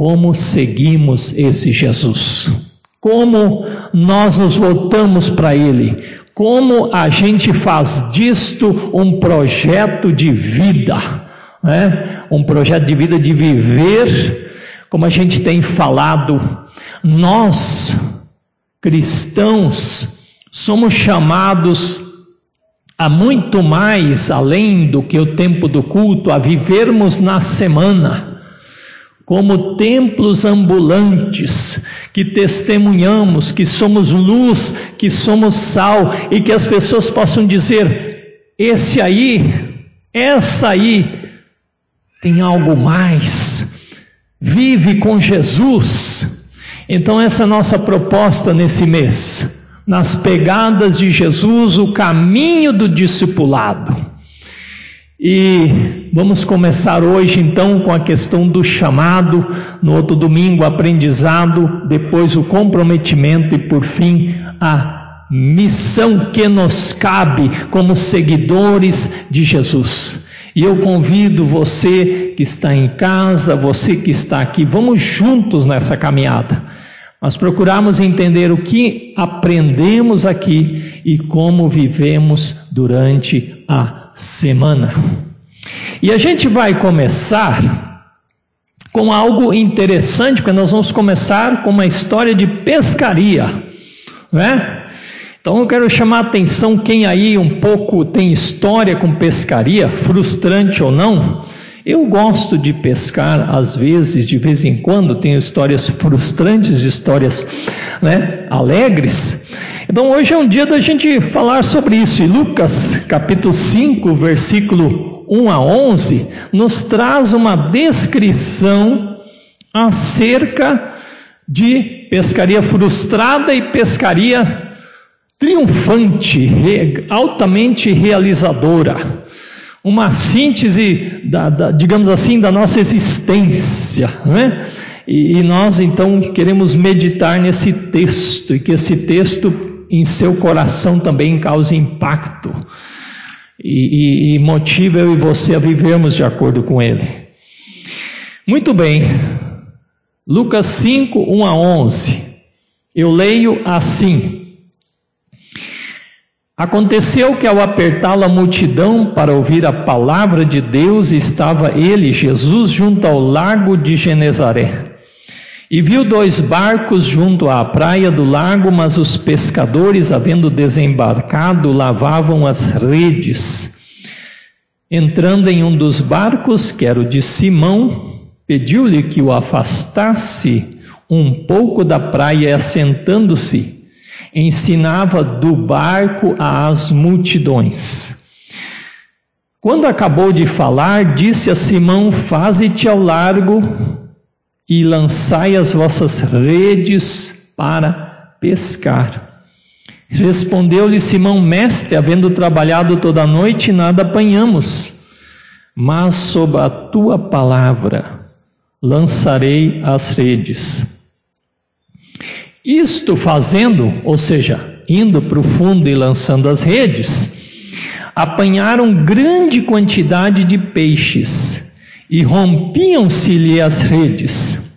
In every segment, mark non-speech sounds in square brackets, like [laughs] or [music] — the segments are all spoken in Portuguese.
como seguimos esse Jesus, como nós nos voltamos para Ele, como a gente faz disto um projeto de vida, né? um projeto de vida de viver, como a gente tem falado, nós, cristãos, somos chamados a muito mais além do que o tempo do culto, a vivermos na semana, como templos ambulantes, que testemunhamos, que somos luz, que somos sal, e que as pessoas possam dizer: esse aí, essa aí, tem algo mais, vive com Jesus. Então, essa é a nossa proposta nesse mês nas pegadas de Jesus o caminho do discipulado. E vamos começar hoje então com a questão do chamado, no outro domingo, aprendizado, depois o comprometimento e por fim a missão que nos cabe como seguidores de Jesus. E eu convido você que está em casa, você que está aqui, vamos juntos nessa caminhada. Nós procuramos entender o que aprendemos aqui e como vivemos durante a semana. E a gente vai começar com algo interessante, porque nós vamos começar com uma história de pescaria, né? Então eu quero chamar a atenção quem aí um pouco tem história com pescaria, frustrante ou não. Eu gosto de pescar às vezes, de vez em quando, tenho histórias frustrantes, histórias né, alegres. Então hoje é um dia da gente falar sobre isso. E Lucas, capítulo 5, versículo 1 a 11, nos traz uma descrição acerca de pescaria frustrada e pescaria triunfante, altamente realizadora uma síntese, da, da, digamos assim, da nossa existência, né? E, e nós então queremos meditar nesse texto e que esse texto em seu coração também cause impacto e, e, e motive eu e você a vivermos de acordo com ele. Muito bem, Lucas 5, 1 a 11. Eu leio assim. Aconteceu que, ao apertá-la a multidão para ouvir a palavra de Deus, estava ele, Jesus, junto ao lago de Genezaré. E viu dois barcos junto à praia do lago, mas os pescadores, havendo desembarcado, lavavam as redes. Entrando em um dos barcos, que era o de Simão, pediu-lhe que o afastasse um pouco da praia, assentando-se ensinava do barco às multidões. Quando acabou de falar, disse a Simão: Faze-te ao largo e lançai as vossas redes para pescar. Respondeu-lhe Simão: Mestre, havendo trabalhado toda a noite, nada apanhamos, mas sob a tua palavra lançarei as redes. Isto fazendo, ou seja, indo para o fundo e lançando as redes, apanharam grande quantidade de peixes e rompiam-se-lhe as redes.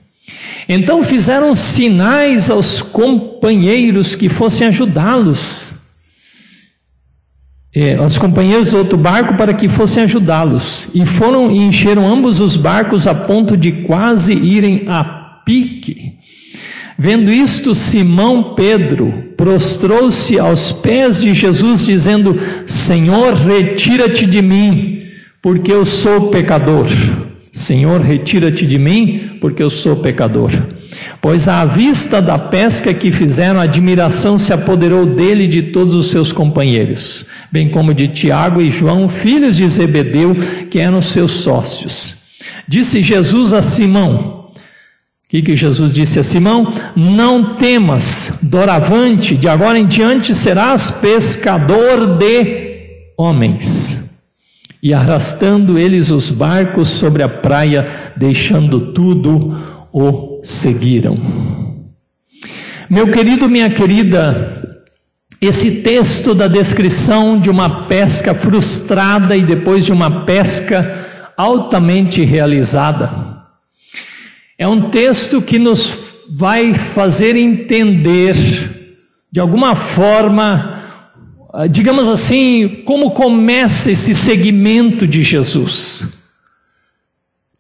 Então fizeram sinais aos companheiros que fossem ajudá-los, é, aos companheiros do outro barco para que fossem ajudá-los. E foram e encheram ambos os barcos a ponto de quase irem a pique. Vendo isto, Simão Pedro prostrou-se aos pés de Jesus, dizendo: Senhor, retira-te de mim, porque eu sou pecador. Senhor, retira-te de mim, porque eu sou pecador. Pois à vista da pesca que fizeram, a admiração se apoderou dele e de todos os seus companheiros, bem como de Tiago e João, filhos de Zebedeu, que eram seus sócios. Disse Jesus a Simão: que, que Jesus disse a Simão? Não temas, doravante, de agora em diante serás pescador de homens. E arrastando eles os barcos sobre a praia, deixando tudo, o seguiram. Meu querido, minha querida, esse texto da descrição de uma pesca frustrada e depois de uma pesca altamente realizada é um texto que nos vai fazer entender, de alguma forma, digamos assim, como começa esse segmento de Jesus.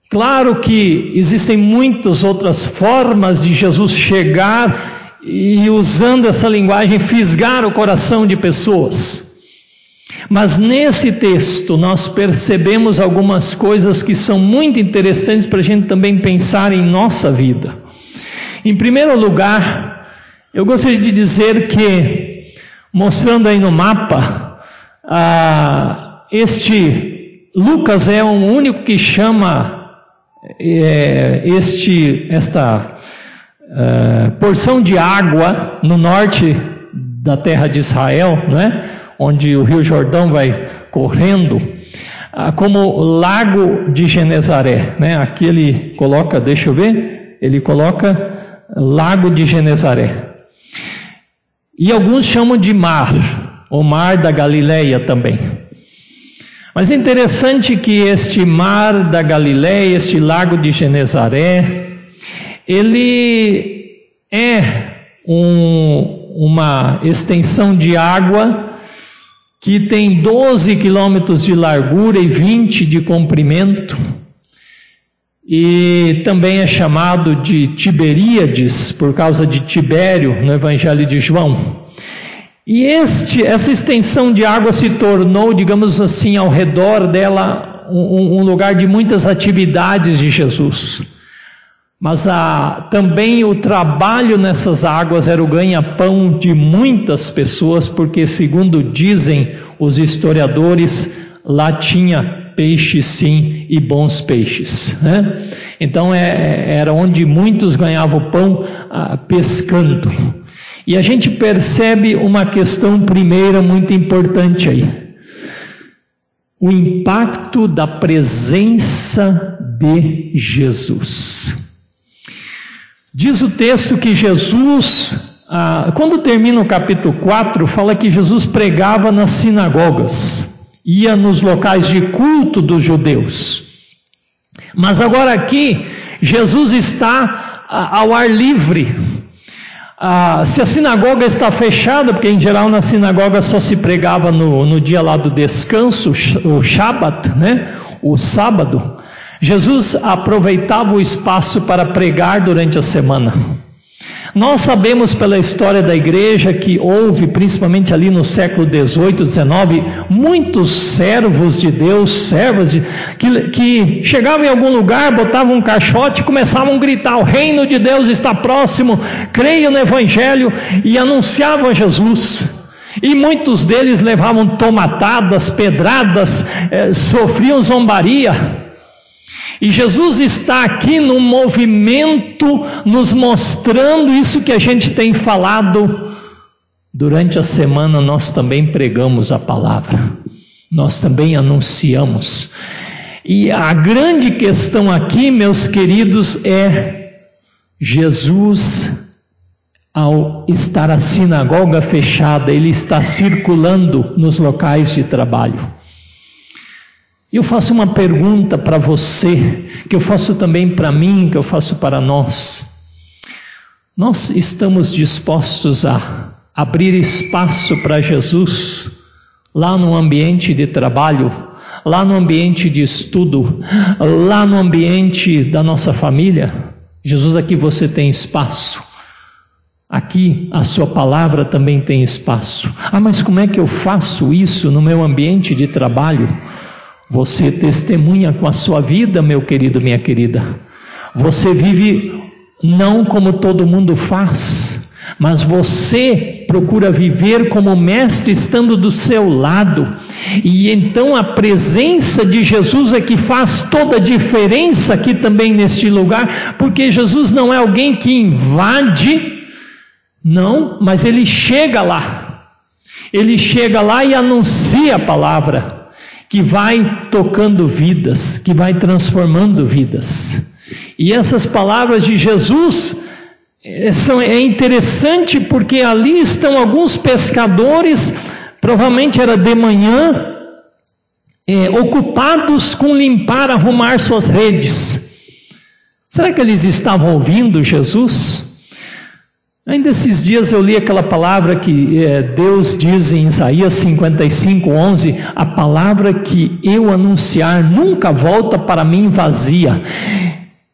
Claro que existem muitas outras formas de Jesus chegar e, usando essa linguagem, fisgar o coração de pessoas. Mas nesse texto nós percebemos algumas coisas que são muito interessantes para a gente também pensar em nossa vida. Em primeiro lugar, eu gostaria de dizer que, mostrando aí no mapa, ah, este Lucas é o único que chama é, este, esta uh, porção de água no norte da terra de Israel, não é? onde o rio Jordão vai correndo, uh, como Lago de Genezaré. Né? Aqui ele coloca, deixa eu ver, ele coloca Lago de Genezaré. E alguns chamam de mar, o mar da Galileia também. Mas é interessante que este mar da Galileia, este lago de Genezaré, ele é um, uma extensão de água que tem 12 quilômetros de largura e 20 de comprimento, e também é chamado de Tiberíades, por causa de Tibério, no Evangelho de João. E este, essa extensão de água se tornou, digamos assim, ao redor dela um, um lugar de muitas atividades de Jesus. Mas a, também o trabalho nessas águas era o ganha-pão de muitas pessoas, porque, segundo dizem os historiadores, lá tinha peixes sim e bons peixes. Né? Então é, era onde muitos ganhavam pão ah, pescando. E a gente percebe uma questão primeira muito importante aí. O impacto da presença de Jesus. Diz o texto que Jesus, ah, quando termina o capítulo 4, fala que Jesus pregava nas sinagogas, ia nos locais de culto dos judeus. Mas agora aqui, Jesus está ah, ao ar livre, ah, se a sinagoga está fechada, porque em geral na sinagoga só se pregava no, no dia lá do descanso, o Shabat, né? o sábado, Jesus aproveitava o espaço para pregar durante a semana. Nós sabemos pela história da igreja que houve, principalmente ali no século 18, 19, muitos servos de Deus, servas de, que, que chegavam em algum lugar, botavam um caixote e começavam a gritar: O reino de Deus está próximo, creiam no Evangelho e anunciavam Jesus. E muitos deles levavam tomatadas, pedradas, eh, sofriam zombaria. E Jesus está aqui no movimento, nos mostrando isso que a gente tem falado. Durante a semana nós também pregamos a palavra, nós também anunciamos. E a grande questão aqui, meus queridos, é Jesus, ao estar a sinagoga fechada, ele está circulando nos locais de trabalho. E eu faço uma pergunta para você, que eu faço também para mim, que eu faço para nós. Nós estamos dispostos a abrir espaço para Jesus lá no ambiente de trabalho, lá no ambiente de estudo, lá no ambiente da nossa família? Jesus, aqui você tem espaço. Aqui a sua palavra também tem espaço. Ah, mas como é que eu faço isso no meu ambiente de trabalho? Você testemunha com a sua vida, meu querido, minha querida. Você vive não como todo mundo faz, mas você procura viver como Mestre estando do seu lado. E então a presença de Jesus é que faz toda a diferença aqui também neste lugar, porque Jesus não é alguém que invade, não, mas ele chega lá. Ele chega lá e anuncia a palavra que vai tocando vidas, que vai transformando vidas. E essas palavras de Jesus é, são, é interessante porque ali estão alguns pescadores, provavelmente era de manhã, é, ocupados com limpar, arrumar suas redes. Será que eles estavam ouvindo Jesus? Ainda esses dias eu li aquela palavra que é, Deus diz em Isaías 55, 11: a palavra que eu anunciar nunca volta para mim vazia.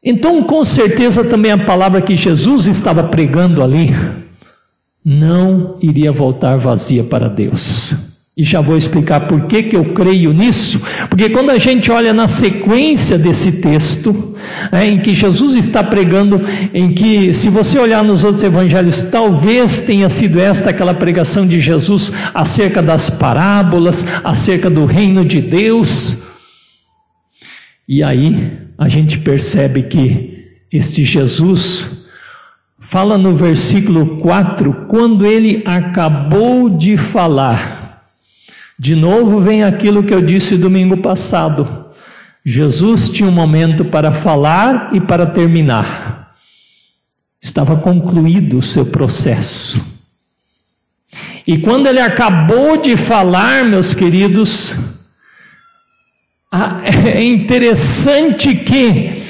Então, com certeza, também a palavra que Jesus estava pregando ali não iria voltar vazia para Deus. E já vou explicar por que, que eu creio nisso. Porque quando a gente olha na sequência desse texto, é, em que Jesus está pregando, em que, se você olhar nos outros evangelhos, talvez tenha sido esta aquela pregação de Jesus acerca das parábolas, acerca do reino de Deus. E aí a gente percebe que este Jesus fala no versículo 4, quando ele acabou de falar de novo vem aquilo que eu disse domingo passado. Jesus tinha um momento para falar e para terminar. Estava concluído o seu processo. E quando ele acabou de falar, meus queridos, [laughs] é interessante que,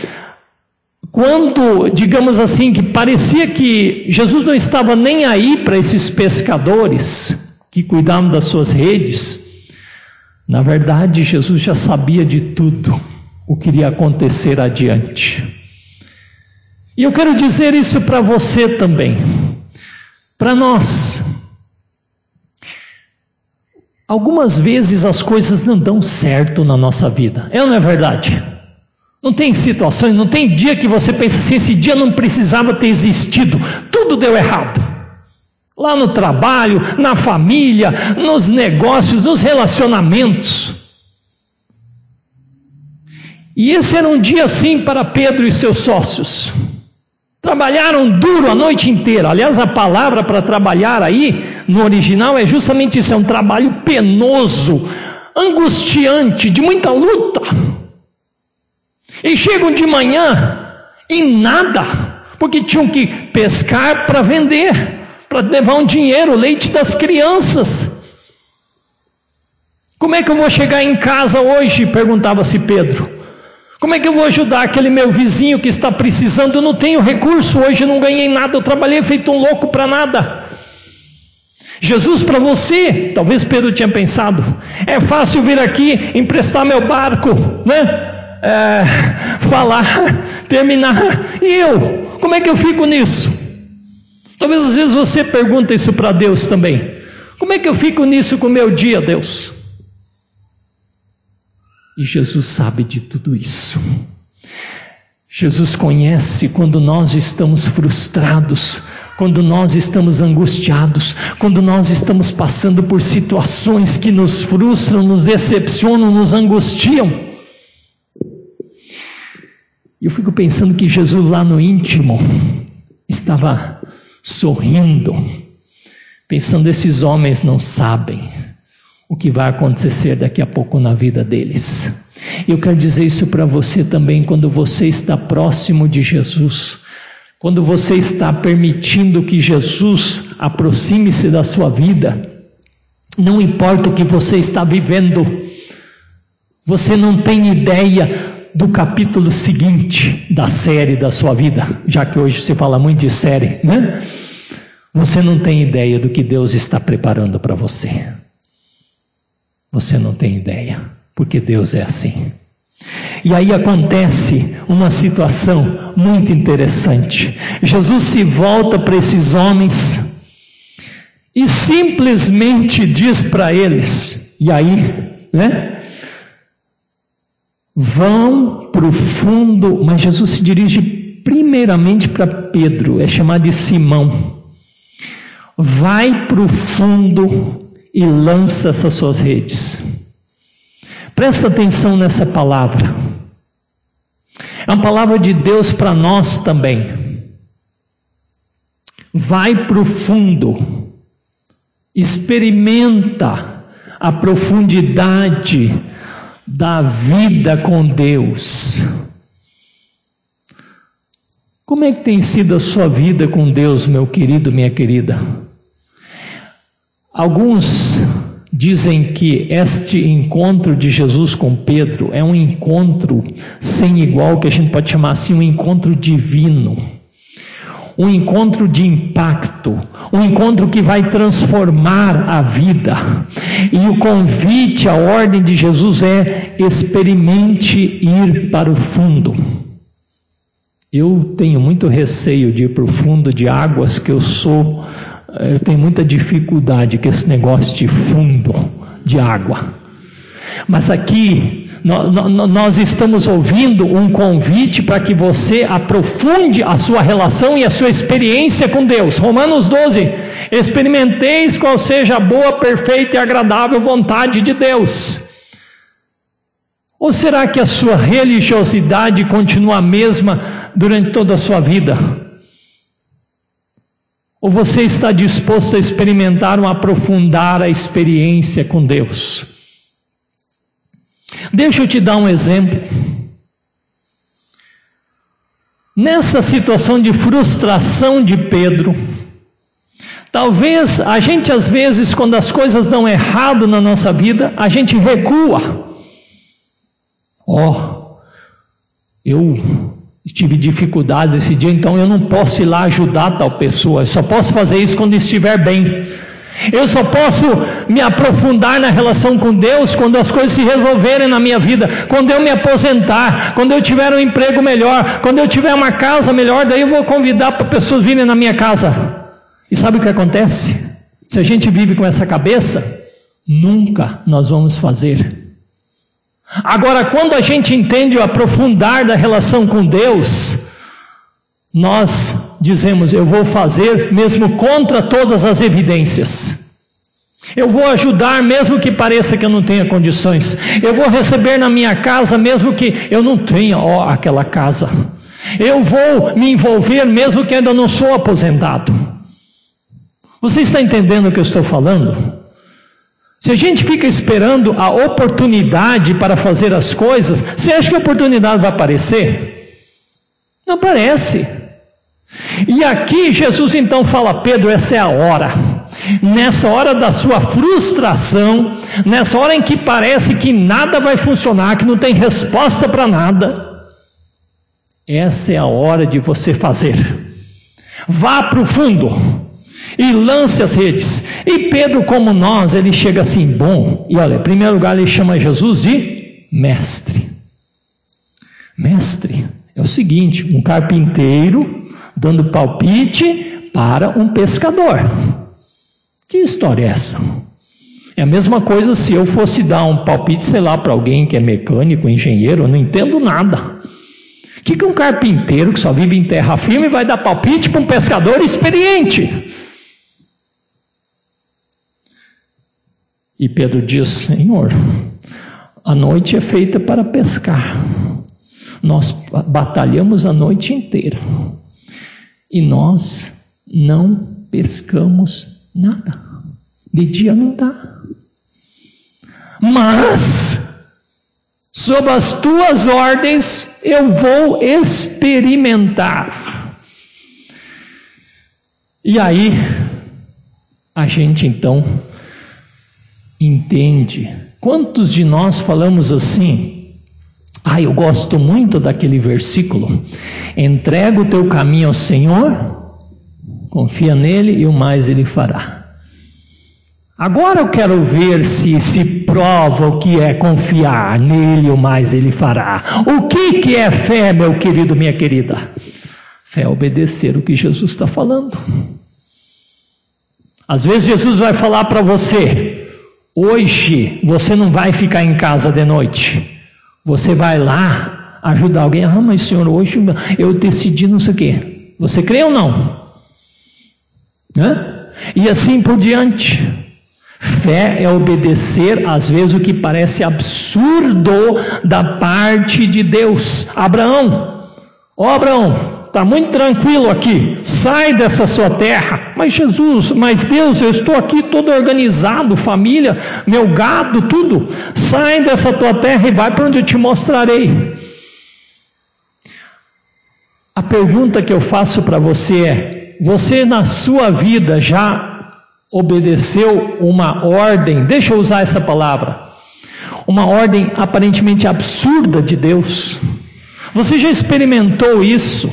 quando, digamos assim, que parecia que Jesus não estava nem aí para esses pescadores, que cuidavam das suas redes, na verdade, Jesus já sabia de tudo o que iria acontecer adiante. E eu quero dizer isso para você também, para nós. Algumas vezes as coisas não dão certo na nossa vida, é ou não é verdade? Não tem situações, não tem dia que você pensa assim: esse dia não precisava ter existido, tudo deu errado lá no trabalho, na família, nos negócios, nos relacionamentos. E esse era um dia assim para Pedro e seus sócios. Trabalharam duro a noite inteira. Aliás, a palavra para trabalhar aí, no original, é justamente isso: é um trabalho penoso, angustiante, de muita luta. E chegam de manhã e nada, porque tinham que pescar para vender para levar um dinheiro, o leite das crianças. Como é que eu vou chegar em casa hoje? perguntava-se Pedro. Como é que eu vou ajudar aquele meu vizinho que está precisando? Eu não tenho recurso hoje, não ganhei nada, eu trabalhei feito um louco para nada. Jesus para você, talvez Pedro tinha pensado, é fácil vir aqui emprestar meu barco, né? É, falar, [laughs] terminar. E eu? Como é que eu fico nisso? Talvez às vezes você pergunta isso para Deus também. Como é que eu fico nisso com o meu dia, Deus? E Jesus sabe de tudo isso. Jesus conhece quando nós estamos frustrados, quando nós estamos angustiados, quando nós estamos passando por situações que nos frustram, nos decepcionam, nos angustiam. E eu fico pensando que Jesus lá no íntimo estava sorrindo, pensando: esses homens não sabem o que vai acontecer daqui a pouco na vida deles. Eu quero dizer isso para você também quando você está próximo de Jesus. Quando você está permitindo que Jesus aproxime-se da sua vida, não importa o que você está vivendo, você não tem ideia do capítulo seguinte da série da sua vida, já que hoje se fala muito de série, né? Você não tem ideia do que Deus está preparando para você. Você não tem ideia, porque Deus é assim. E aí acontece uma situação muito interessante. Jesus se volta para esses homens e simplesmente diz para eles, e aí, né? Vão para o fundo, mas Jesus se dirige primeiramente para Pedro, é chamado de Simão. Vai para o fundo e lança essas suas redes. Presta atenção nessa palavra. É uma palavra de Deus para nós também. Vai para o fundo, experimenta a profundidade da vida com Deus. Como é que tem sido a sua vida com Deus, meu querido, minha querida? Alguns dizem que este encontro de Jesus com Pedro é um encontro sem igual, que a gente pode chamar assim, um encontro divino. Um encontro de impacto, um encontro que vai transformar a vida. E o convite, a ordem de Jesus é: experimente ir para o fundo. Eu tenho muito receio de ir para o fundo de águas que eu sou, eu tenho muita dificuldade com esse negócio de fundo de água. Mas aqui nós estamos ouvindo um convite para que você aprofunde a sua relação e a sua experiência com Deus. Romanos 12: experimenteis qual seja a boa, perfeita e agradável vontade de Deus. Ou será que a sua religiosidade continua a mesma durante toda a sua vida? Ou você está disposto a experimentar um aprofundar a experiência com Deus? Deixa eu te dar um exemplo. Nessa situação de frustração de Pedro, talvez a gente às vezes, quando as coisas dão errado na nossa vida, a gente recua. Ó, oh, eu tive dificuldades esse dia, então eu não posso ir lá ajudar tal pessoa, eu só posso fazer isso quando estiver bem. Eu só posso me aprofundar na relação com Deus quando as coisas se resolverem na minha vida, quando eu me aposentar, quando eu tiver um emprego melhor, quando eu tiver uma casa melhor, daí eu vou convidar para pessoas virem na minha casa. E sabe o que acontece? Se a gente vive com essa cabeça, nunca nós vamos fazer Agora, quando a gente entende o aprofundar da relação com Deus, nós dizemos: eu vou fazer mesmo contra todas as evidências. Eu vou ajudar mesmo que pareça que eu não tenha condições. Eu vou receber na minha casa mesmo que eu não tenha ó, aquela casa. Eu vou me envolver mesmo que ainda não sou aposentado. Você está entendendo o que eu estou falando? Se a gente fica esperando a oportunidade para fazer as coisas, você acha que a oportunidade vai aparecer? Não aparece. E aqui Jesus então fala: Pedro, essa é a hora. Nessa hora da sua frustração, nessa hora em que parece que nada vai funcionar, que não tem resposta para nada, essa é a hora de você fazer. Vá para o fundo e lance as redes. E Pedro, como nós, ele chega assim, bom, e olha, em primeiro lugar ele chama Jesus de mestre. Mestre seguinte: um carpinteiro dando palpite para um pescador. Que história é essa? É a mesma coisa se eu fosse dar um palpite, sei lá, para alguém que é mecânico, engenheiro, eu não entendo nada. O que, que um carpinteiro que só vive em terra firme vai dar palpite para um pescador experiente? E Pedro diz: Senhor, a noite é feita para pescar. Nós batalhamos a noite inteira e nós não pescamos nada. De dia não dá. Mas, sob as tuas ordens, eu vou experimentar. E aí, a gente então entende. Quantos de nós falamos assim? Ah, eu gosto muito daquele versículo. Entrega o teu caminho ao Senhor, confia nele e o mais ele fará. Agora eu quero ver se se prova o que é confiar nele o mais ele fará. O que, que é fé, meu querido, minha querida? Fé é obedecer o que Jesus está falando. Às vezes Jesus vai falar para você: Hoje você não vai ficar em casa de noite. Você vai lá ajudar alguém. Ah, mas senhor, hoje eu decidi não sei o quê. Você crê ou não? E assim por diante. Fé é obedecer, às vezes, o que parece absurdo da parte de Deus. Abraão, ó oh, Abraão, está muito tranquilo aqui, sai dessa sua terra. Mas Jesus, mas Deus, eu estou aqui todo organizado, família, meu gado, tudo. Sai dessa tua terra e vai para onde eu te mostrarei. A pergunta que eu faço para você é: você na sua vida já obedeceu uma ordem, deixa eu usar essa palavra, uma ordem aparentemente absurda de Deus. Você já experimentou isso?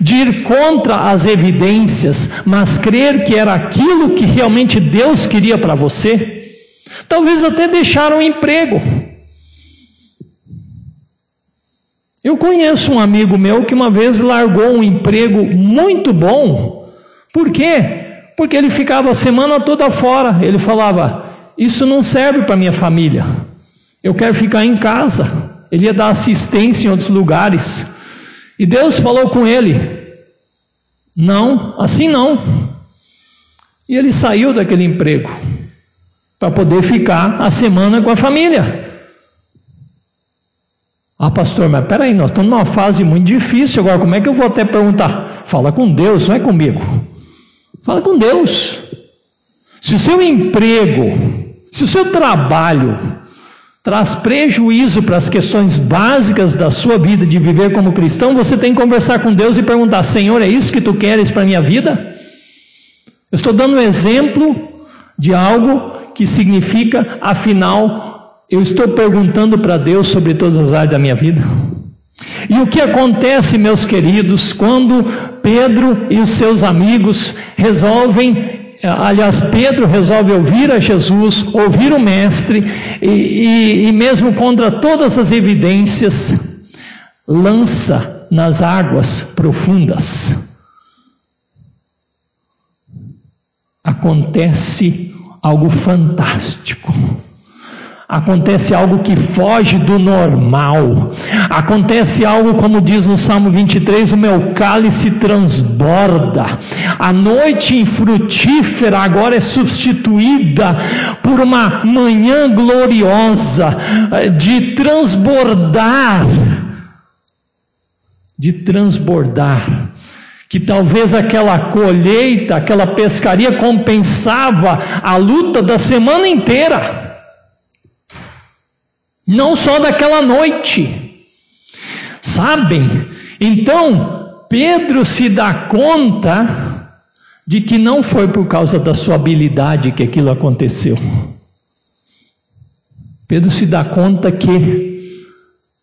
De ir contra as evidências, mas crer que era aquilo que realmente Deus queria para você? Talvez até deixar um emprego. Eu conheço um amigo meu que uma vez largou um emprego muito bom. Por quê? Porque ele ficava a semana toda fora. Ele falava: Isso não serve para minha família. Eu quero ficar em casa. Ele ia dar assistência em outros lugares. E Deus falou com ele: Não, assim não. E ele saiu daquele emprego para poder ficar a semana com a família. Ah, pastor, mas peraí, nós estamos numa fase muito difícil agora. Como é que eu vou até perguntar? Fala com Deus, não é comigo. Fala com Deus. Se o seu emprego, se o seu trabalho traz prejuízo para as questões básicas da sua vida de viver como cristão, você tem que conversar com Deus e perguntar: Senhor, é isso que tu queres para a minha vida? Eu estou dando um exemplo de algo que significa, afinal, eu estou perguntando para Deus sobre todas as áreas da minha vida. E o que acontece, meus queridos, quando Pedro e os seus amigos resolvem, aliás, Pedro resolve ouvir a Jesus, ouvir o Mestre, e, e, e mesmo contra todas as evidências, lança nas águas profundas. Acontece algo fantástico acontece algo que foge do normal, acontece algo, como diz no Salmo 23, o meu cálice transborda, a noite infrutífera agora é substituída por uma manhã gloriosa eh, de transbordar, de transbordar que talvez aquela colheita, aquela pescaria compensava a luta da semana inteira não só daquela noite. Sabem? Então, Pedro se dá conta de que não foi por causa da sua habilidade que aquilo aconteceu. Pedro se dá conta que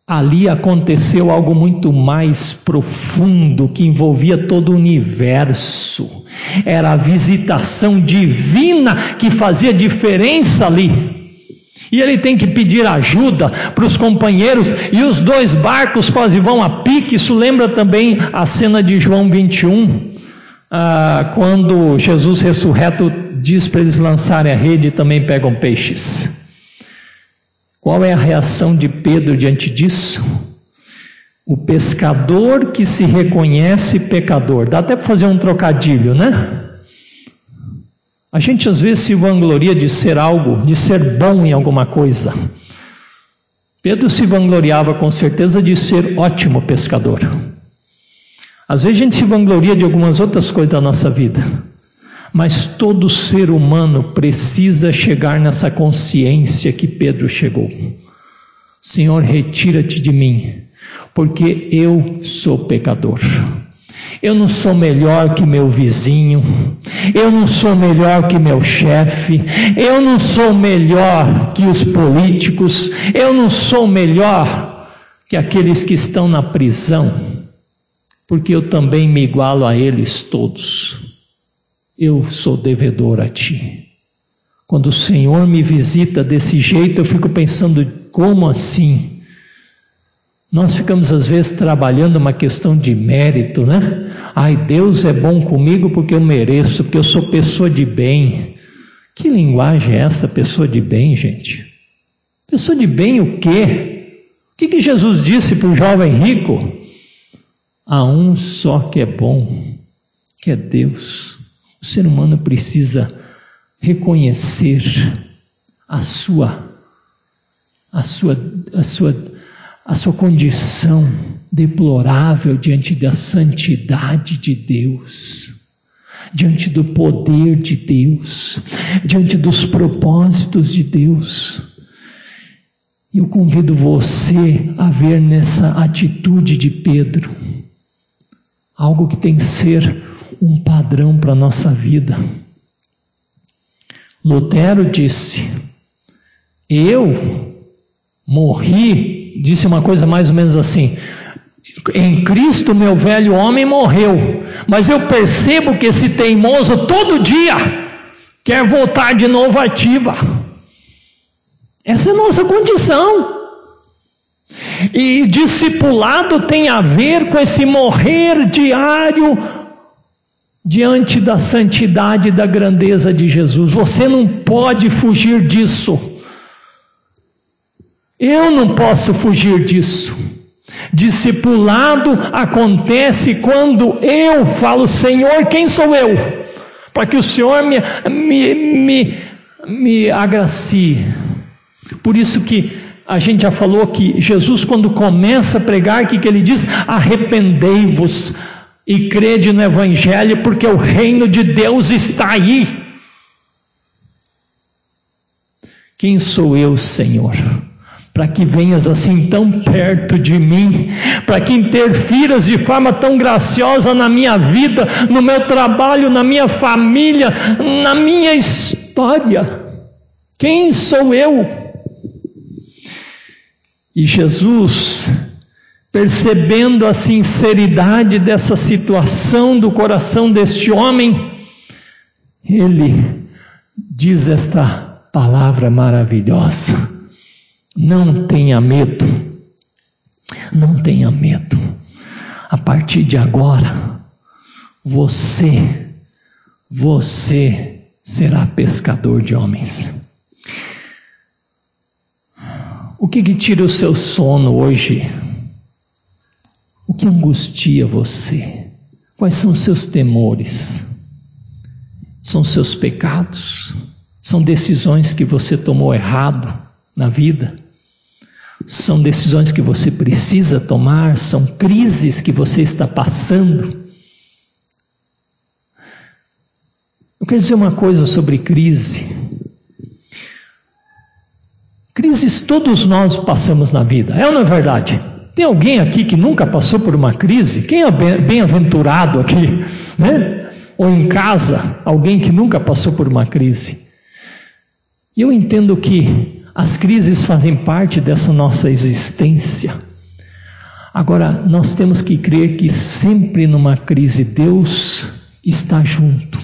ali aconteceu algo muito mais profundo que envolvia todo o universo. Era a visitação divina que fazia diferença ali. E ele tem que pedir ajuda para os companheiros, e os dois barcos quase vão a pique. Isso lembra também a cena de João 21, ah, quando Jesus ressurreto diz para eles lançarem a rede e também pegam peixes. Qual é a reação de Pedro diante disso? O pescador que se reconhece pecador. Dá até para fazer um trocadilho, né? A gente às vezes se vangloria de ser algo, de ser bom em alguma coisa. Pedro se vangloriava com certeza de ser ótimo pescador. Às vezes a gente se vangloria de algumas outras coisas da nossa vida. Mas todo ser humano precisa chegar nessa consciência que Pedro chegou. Senhor, retira-te de mim, porque eu sou pecador. Eu não sou melhor que meu vizinho, eu não sou melhor que meu chefe, eu não sou melhor que os políticos, eu não sou melhor que aqueles que estão na prisão, porque eu também me igualo a eles todos. Eu sou devedor a ti. Quando o Senhor me visita desse jeito, eu fico pensando: como assim? Nós ficamos às vezes trabalhando uma questão de mérito, né? Ai, Deus é bom comigo porque eu mereço, porque eu sou pessoa de bem. Que linguagem é essa, pessoa de bem, gente? Pessoa de bem o quê? O que, que Jesus disse para o jovem rico? Há um só que é bom, que é Deus. O ser humano precisa reconhecer a sua, a sua, a sua a sua condição deplorável diante da santidade de Deus, diante do poder de Deus, diante dos propósitos de Deus. E eu convido você a ver nessa atitude de Pedro algo que tem que ser um padrão para a nossa vida. Lutero disse: Eu morri, disse uma coisa mais ou menos assim: em Cristo meu velho homem morreu, mas eu percebo que esse teimoso todo dia quer voltar de novo ativa. Essa é a nossa condição. E discipulado tem a ver com esse morrer diário diante da santidade e da grandeza de Jesus. Você não pode fugir disso. Eu não posso fugir disso. Discipulado acontece quando eu falo, Senhor, quem sou eu? Para que o Senhor me, me, me, me agracie. Por isso que a gente já falou que Jesus, quando começa a pregar, o que, que ele diz? Arrependei-vos e crede no Evangelho, porque o reino de Deus está aí. Quem sou eu, Senhor? Para que venhas assim tão perto de mim, para que interfiras de forma tão graciosa na minha vida, no meu trabalho, na minha família, na minha história. Quem sou eu? E Jesus percebendo a sinceridade dessa situação do coração deste homem, ele diz esta palavra maravilhosa: não tenha medo, não tenha medo, a partir de agora, você, você será pescador de homens. O que, que tira o seu sono hoje? O que angustia você? Quais são os seus temores? São seus pecados? São decisões que você tomou errado na vida? São decisões que você precisa tomar? São crises que você está passando? Eu quero dizer uma coisa sobre crise. Crises todos nós passamos na vida, é ou não é verdade? Tem alguém aqui que nunca passou por uma crise? Quem é bem-aventurado aqui? [laughs] Né? Ou em casa, alguém que nunca passou por uma crise? E eu entendo que as crises fazem parte dessa nossa existência. Agora, nós temos que crer que sempre numa crise Deus está junto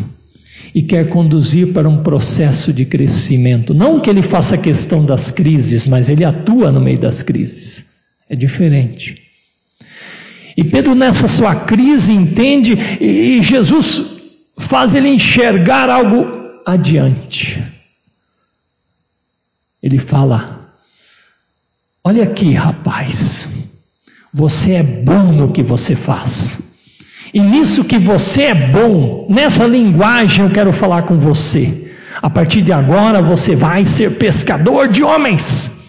e quer conduzir para um processo de crescimento. Não que ele faça questão das crises, mas ele atua no meio das crises. É diferente. E Pedro, nessa sua crise, entende, e Jesus faz ele enxergar algo adiante. Ele fala: Olha aqui, rapaz, você é bom no que você faz. E nisso que você é bom, nessa linguagem eu quero falar com você. A partir de agora você vai ser pescador de homens.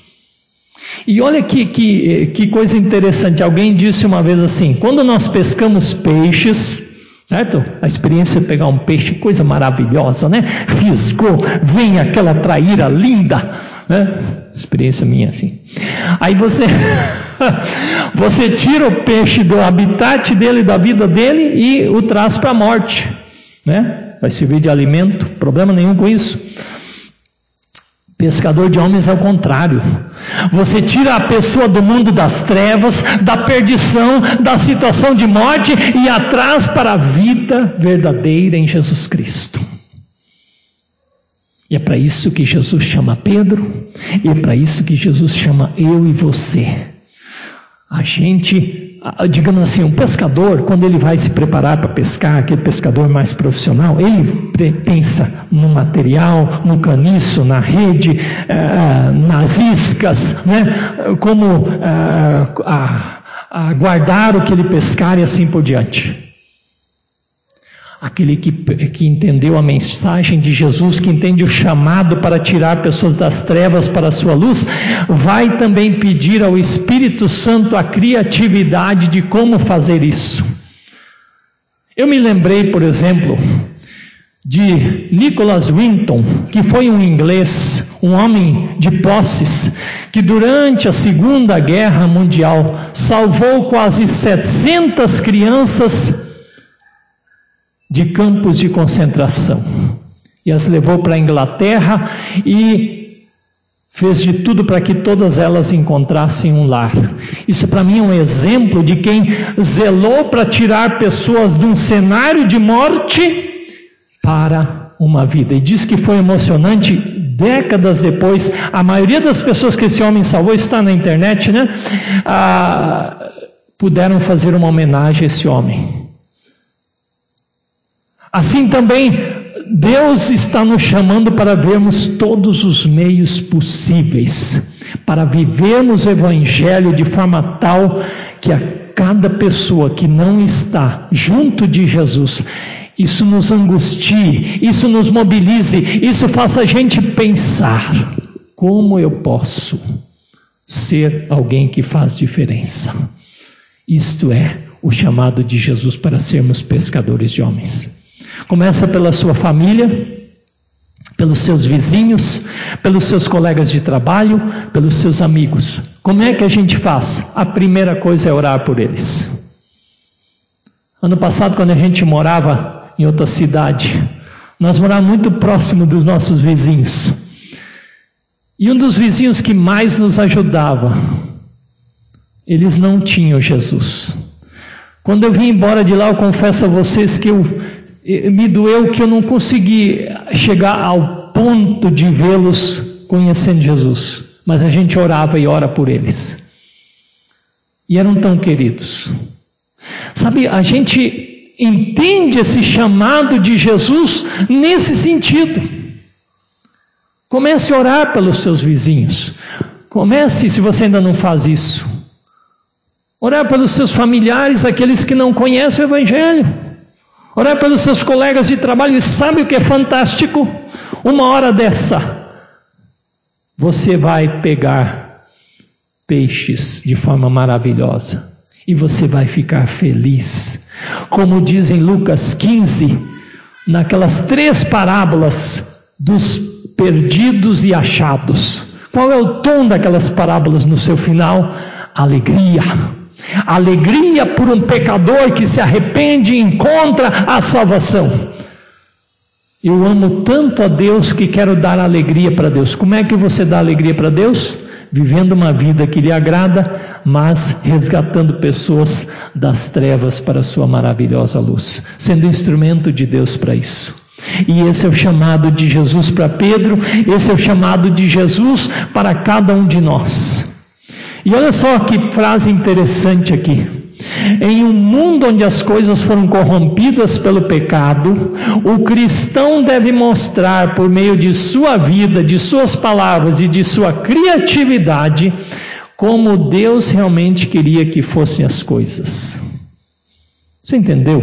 E olha que, que, que coisa interessante, alguém disse uma vez assim: quando nós pescamos peixes, certo? A experiência de pegar um peixe, coisa maravilhosa, né? Fisgou, vem aquela traíra linda, né? Experiência minha assim. Aí você, [laughs] você tira o peixe do habitat dele, da vida dele e o traz para a morte, né? Vai servir de alimento, problema nenhum com isso. Pescador de homens é o contrário. Você tira a pessoa do mundo das trevas, da perdição, da situação de morte e atrás para a vida verdadeira em Jesus Cristo. E é para isso que Jesus chama Pedro, e é para isso que Jesus chama eu e você. A gente digamos assim, um pescador, quando ele vai se preparar para pescar, aquele pescador mais profissional, ele pensa no material, no caniço, na rede, eh, nas iscas, né? como eh, guardar o que ele pescar e assim por diante. Aquele que, que entendeu a mensagem de Jesus, que entende o chamado para tirar pessoas das trevas para a sua luz, vai também pedir ao Espírito Santo a criatividade de como fazer isso. Eu me lembrei, por exemplo, de Nicholas Winton, que foi um inglês, um homem de posses, que durante a Segunda Guerra Mundial salvou quase 700 crianças de campos de concentração. e as levou para a Inglaterra e fez de tudo para que todas elas encontrassem um lar. Isso para mim é um exemplo de quem zelou para tirar pessoas de um cenário de morte para uma vida. E diz que foi emocionante décadas depois, a maioria das pessoas que esse homem salvou está na internet, né? Ah, puderam fazer uma homenagem a esse homem. Assim também, Deus está nos chamando para vermos todos os meios possíveis, para vivermos o Evangelho de forma tal que a cada pessoa que não está junto de Jesus, isso nos angustie, isso nos mobilize, isso faça a gente pensar: como eu posso ser alguém que faz diferença? Isto é o chamado de Jesus para sermos pescadores de homens. Começa pela sua família, pelos seus vizinhos, pelos seus colegas de trabalho, pelos seus amigos. Como é que a gente faz? A primeira coisa é orar por eles. Ano passado, quando a gente morava em outra cidade. Nós morávamos muito próximo dos nossos vizinhos. E um dos vizinhos que mais nos ajudava, eles não tinham Jesus. Quando eu vim embora de lá, eu confesso a vocês que eu, me doeu que eu não consegui chegar ao ponto de vê-los conhecendo Jesus. Mas a gente orava e ora por eles. E eram tão queridos. Sabe, a gente entende esse chamado de Jesus nesse sentido. Comece a orar pelos seus vizinhos. Comece, se você ainda não faz isso, orar pelos seus familiares, aqueles que não conhecem o Evangelho. Orar pelos seus colegas de trabalho. E sabe o que é fantástico? Uma hora dessa, você vai pegar peixes de forma maravilhosa e você vai ficar feliz. Como diz em Lucas 15, naquelas três parábolas dos perdidos e achados. Qual é o tom daquelas parábolas no seu final? Alegria. Alegria por um pecador que se arrepende e encontra a salvação. Eu amo tanto a Deus que quero dar alegria para Deus. Como é que você dá alegria para Deus? vivendo uma vida que lhe agrada, mas resgatando pessoas das trevas para a sua maravilhosa luz, sendo instrumento de Deus para isso. E esse é o chamado de Jesus para Pedro, esse é o chamado de Jesus para cada um de nós. E olha só que frase interessante aqui. Em um mundo onde as coisas foram corrompidas pelo pecado, o cristão deve mostrar, por meio de sua vida, de suas palavras e de sua criatividade, como Deus realmente queria que fossem as coisas. Você entendeu?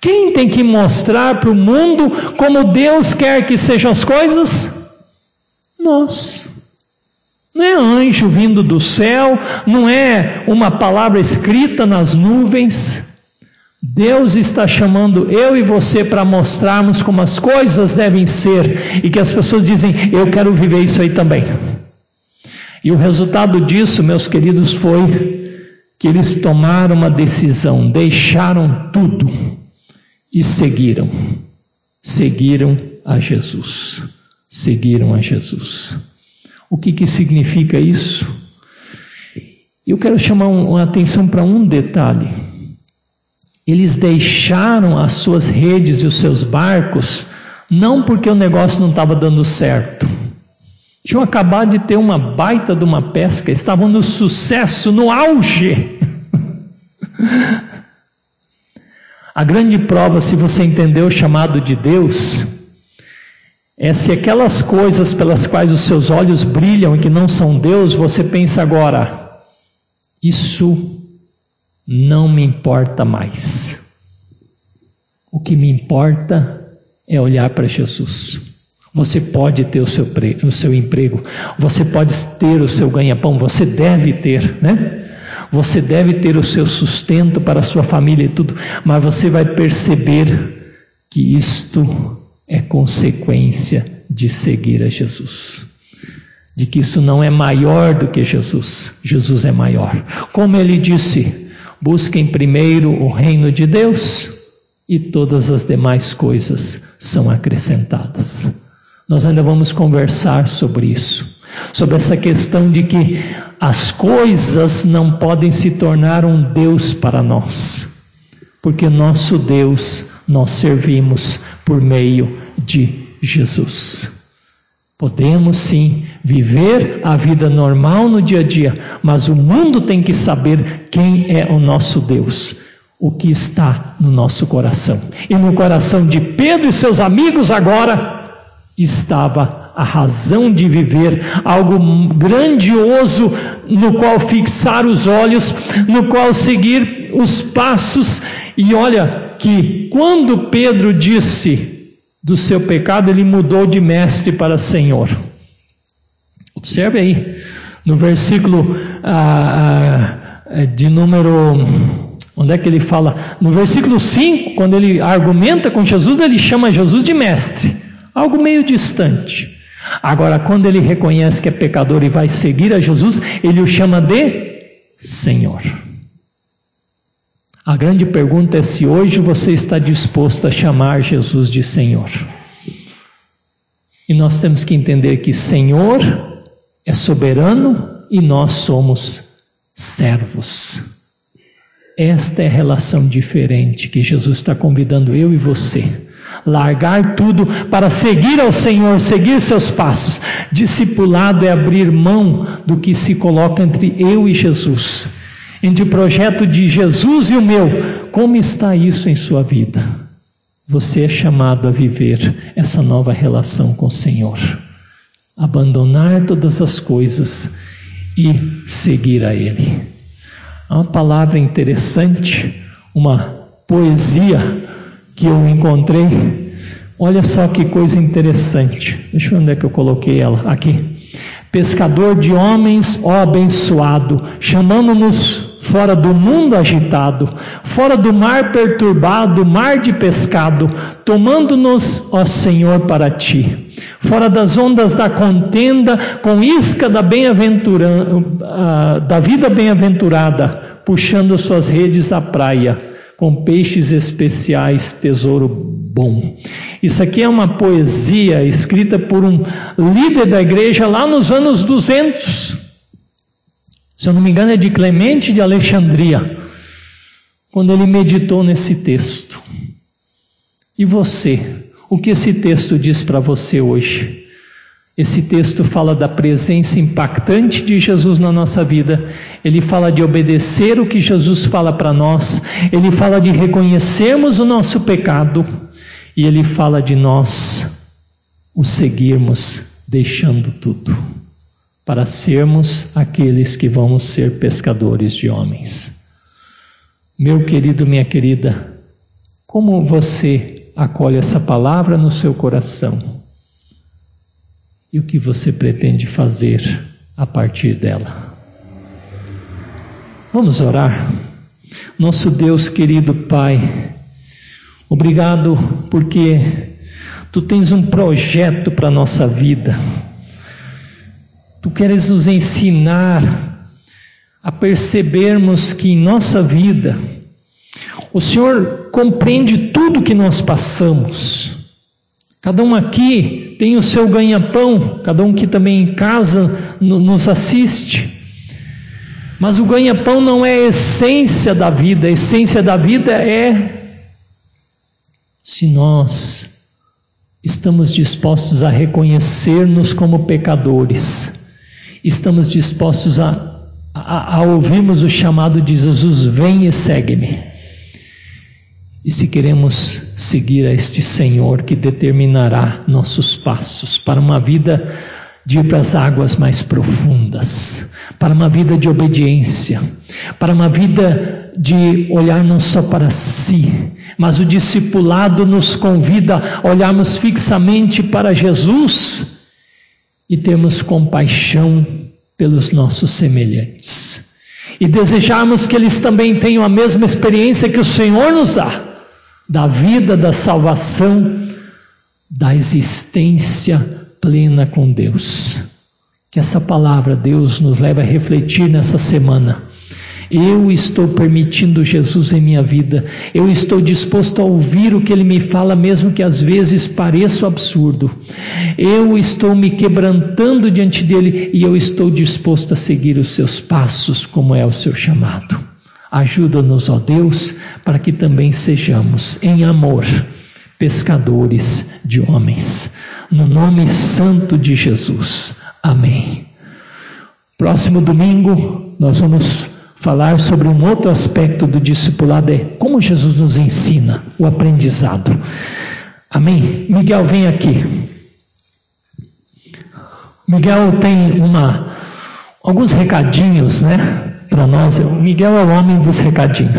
Quem tem que mostrar para o mundo como Deus quer que sejam as coisas? Nós. Não é anjo vindo do céu, não é uma palavra escrita nas nuvens. Deus está chamando eu e você para mostrarmos como as coisas devem ser e que as pessoas dizem: Eu quero viver isso aí também. E o resultado disso, meus queridos, foi que eles tomaram uma decisão, deixaram tudo e seguiram. Seguiram a Jesus. Seguiram a Jesus. O que, que significa isso? Eu quero chamar uma atenção para um detalhe. Eles deixaram as suas redes e os seus barcos não porque o negócio não estava dando certo. Tinham acabado de ter uma baita de uma pesca, estavam no sucesso, no auge. [laughs] A grande prova, se você entendeu o chamado de Deus, é se aquelas coisas pelas quais os seus olhos brilham e que não são Deus, você pensa agora, isso não me importa mais. O que me importa é olhar para Jesus. Você pode ter o seu, o seu emprego, você pode ter o seu ganha-pão, você deve ter, né? Você deve ter o seu sustento para a sua família e tudo, mas você vai perceber que isto é consequência de seguir a Jesus. De que isso não é maior do que Jesus, Jesus é maior. Como ele disse: busquem primeiro o reino de Deus e todas as demais coisas são acrescentadas. Nós ainda vamos conversar sobre isso, sobre essa questão de que as coisas não podem se tornar um Deus para nós, porque nosso Deus nós servimos por meio de Jesus. Podemos sim viver a vida normal no dia a dia, mas o mundo tem que saber quem é o nosso Deus, o que está no nosso coração. E no coração de Pedro e seus amigos agora estava a razão de viver, algo grandioso no qual fixar os olhos, no qual seguir os passos. E olha que quando Pedro disse do seu pecado, ele mudou de mestre para senhor. Observe aí, no versículo ah, ah, de número. Onde é que ele fala? No versículo 5, quando ele argumenta com Jesus, ele chama Jesus de mestre, algo meio distante. Agora, quando ele reconhece que é pecador e vai seguir a Jesus, ele o chama de Senhor. A grande pergunta é se hoje você está disposto a chamar Jesus de Senhor. E nós temos que entender que Senhor é soberano e nós somos servos. Esta é a relação diferente que Jesus está convidando eu e você. Largar tudo para seguir ao Senhor, seguir seus passos. Discipulado é abrir mão do que se coloca entre eu e Jesus entre o projeto de Jesus e o meu. Como está isso em sua vida? Você é chamado a viver essa nova relação com o Senhor. Abandonar todas as coisas e seguir a Ele. Há uma palavra interessante, uma poesia que eu encontrei. Olha só que coisa interessante. Deixa eu ver onde é que eu coloquei ela. Aqui. Pescador de homens, ó abençoado, chamando-nos fora do mundo agitado, fora do mar perturbado, mar de pescado, tomando-nos, ó Senhor, para ti, fora das ondas da contenda, com isca da, uh, da vida bem-aventurada, puxando suas redes à praia, com peixes especiais, tesouro bom. Isso aqui é uma poesia escrita por um líder da igreja lá nos anos 200 se eu não me engano, é de Clemente de Alexandria, quando ele meditou nesse texto. E você? O que esse texto diz para você hoje? Esse texto fala da presença impactante de Jesus na nossa vida, ele fala de obedecer o que Jesus fala para nós, ele fala de reconhecermos o nosso pecado e ele fala de nós o seguirmos deixando tudo para sermos aqueles que vamos ser pescadores de homens. Meu querido, minha querida, como você acolhe essa palavra no seu coração? E o que você pretende fazer a partir dela? Vamos orar. Nosso Deus querido Pai, obrigado porque tu tens um projeto para a nossa vida Tu queres nos ensinar a percebermos que em nossa vida o Senhor compreende tudo que nós passamos. Cada um aqui tem o seu ganha-pão, cada um que também em casa nos assiste. Mas o ganha-pão não é a essência da vida, a essência da vida é se nós estamos dispostos a reconhecer-nos como pecadores estamos dispostos a, a, a ouvirmos o chamado de Jesus: vem e segue-me. E se queremos seguir a este Senhor que determinará nossos passos para uma vida de ir para as águas mais profundas, para uma vida de obediência, para uma vida de olhar não só para si, mas o discipulado nos convida a olharmos fixamente para Jesus e termos compaixão pelos nossos semelhantes. E desejarmos que eles também tenham a mesma experiência que o Senhor nos dá, da vida, da salvação, da existência plena com Deus. Que essa palavra, Deus, nos leve a refletir nessa semana Eu estou permitindo Jesus em minha vida. Eu estou disposto a ouvir o que ele me fala, mesmo que às vezes pareça absurdo. Eu estou me quebrantando diante dele e eu estou disposto a seguir os seus passos, como é o seu chamado. Ajuda-nos, ó Deus, para que também sejamos, em amor, pescadores de homens. No nome santo de Jesus. Amém. Próximo domingo, nós vamos falar sobre um outro aspecto do discipulado, é como Jesus nos ensina o aprendizado. Amém? Miguel, vem aqui. Miguel tem uma, alguns recadinhos, né, para nós. O Miguel é o homem dos recadinhos.